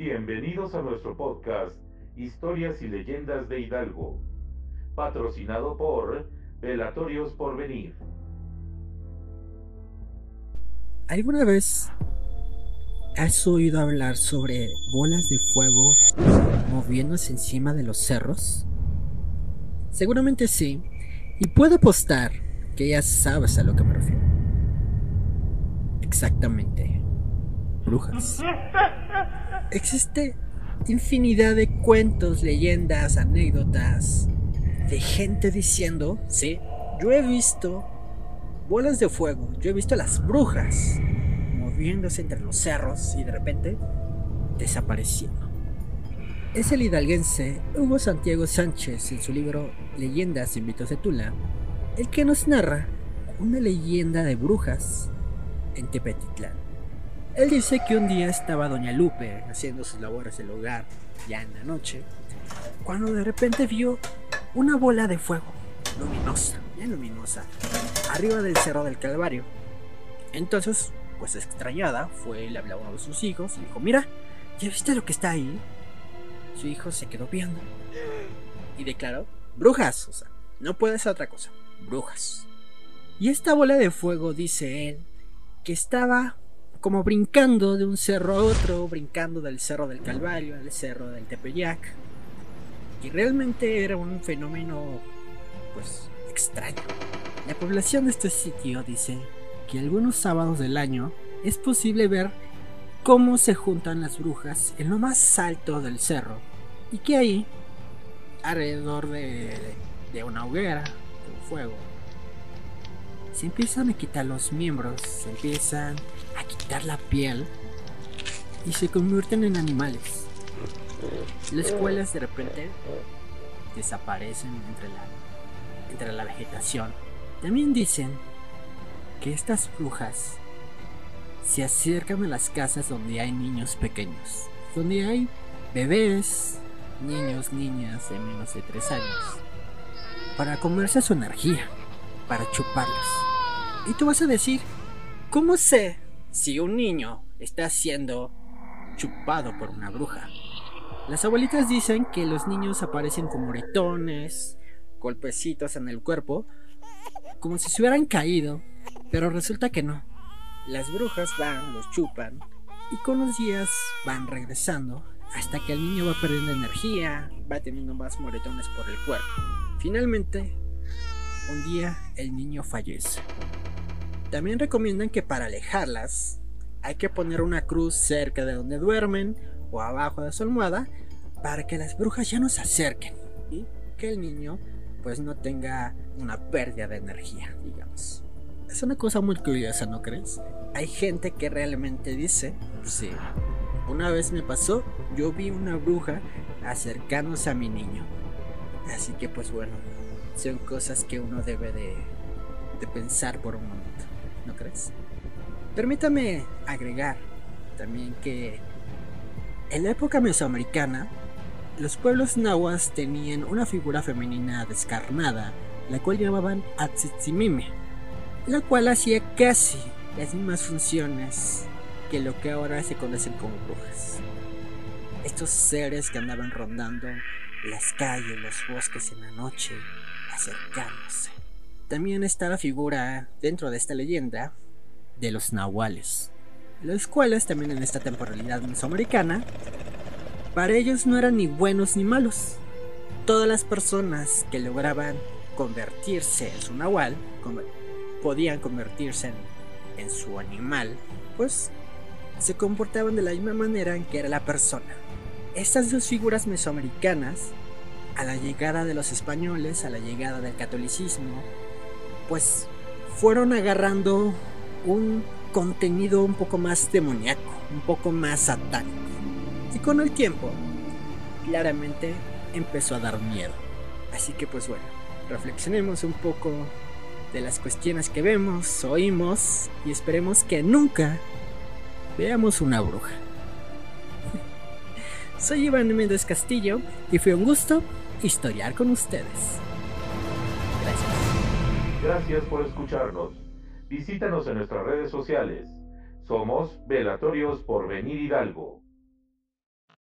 Bienvenidos a nuestro podcast Historias y Leyendas de Hidalgo, patrocinado por Velatorios por Venir. ¿Alguna vez has oído hablar sobre bolas de fuego moviéndose encima de los cerros? Seguramente sí, y puedo apostar que ya sabes a lo que me refiero. Exactamente. Brujas. Existe infinidad de cuentos, leyendas, anécdotas de gente diciendo, sí, yo he visto bolas de fuego, yo he visto a las brujas moviéndose entre los cerros y de repente desapareciendo. Es el hidalguense Hugo Santiago Sánchez en su libro Leyendas y mitos de Tula, el que nos narra una leyenda de brujas en Tepetitlán. Él dice que un día estaba Doña Lupe haciendo sus labores del hogar, ya en la noche, cuando de repente vio una bola de fuego, luminosa, bien luminosa, arriba del cerro del Calvario. Entonces, pues extrañada, fue y le habló a uno de sus hijos y dijo, mira, ¿ya viste lo que está ahí? Su hijo se quedó viendo y declaró, brujas, o sea, no puede ser otra cosa, brujas. Y esta bola de fuego, dice él, que estaba como brincando de un cerro a otro, brincando del cerro del Calvario al cerro del Tepeyac. Y realmente era un fenómeno, pues, extraño. La población de este sitio dice que algunos sábados del año es posible ver cómo se juntan las brujas en lo más alto del cerro y que ahí, alrededor de, una hoguera, de un fuego, se empiezan a quitar los miembros, se empiezan a quitar la piel y se convierten en animales. Las cuales de repente desaparecen entre la, entre la vegetación. También dicen que estas brujas se acercan a las casas donde hay niños pequeños, donde hay bebés, niños, niñas de menos de 3 años, para comerse su energía, para chuparlas. Y tú vas a decir, ¿cómo sé si un niño está siendo chupado por una bruja? Las abuelitas dicen que los niños aparecen con moretones, golpecitos en el cuerpo, como si se hubieran caído, pero resulta que no. Las brujas van, los chupan, y con los días van regresando hasta que el niño va perdiendo energía, va teniendo más moretones por el cuerpo. Finalmente, un día el niño fallece. También recomiendan que para alejarlas hay que poner una cruz cerca de donde duermen o abajo de su almohada para que las brujas ya no se acerquen y que el niño pues no tenga una pérdida de energía, digamos. Es una cosa muy curiosa, ¿no crees? Hay gente que realmente dice, sí, una vez me pasó, yo vi una bruja acercándose a mi niño. Así que pues bueno, son cosas que uno debe de, de pensar por un momento, ¿no crees? Permítame agregar también que en la época mesoamericana, los pueblos nahuas tenían una figura femenina descarnada, la cual llamaban Atzitzimime, la cual hacía casi las mismas funciones que lo que ahora se conocen como brujas. Estos seres que andaban rondando las calles, los bosques en la noche, acercándose. También está la figura dentro de esta leyenda de los nahuales, los cuales también en esta temporalidad mesoamericana, para ellos no eran ni buenos ni malos. Todas las personas que lograban convertirse en su nahual, podían convertirse en, en su animal, pues se comportaban de la misma manera en que era la persona. Estas dos figuras mesoamericanas, a la llegada de los españoles, a la llegada del catolicismo, pues fueron agarrando un contenido un poco más demoníaco, un poco más satánico. Y con el tiempo, claramente empezó a dar miedo. Así que pues bueno, reflexionemos un poco de las cuestiones que vemos, oímos y esperemos que nunca veamos una bruja. Soy Iván Méndez Castillo y fue un gusto historiar con ustedes. Gracias. Por escucharnos. Visítanos en nuestras redes sociales. Somos Velatorios por Venir Hidalgo.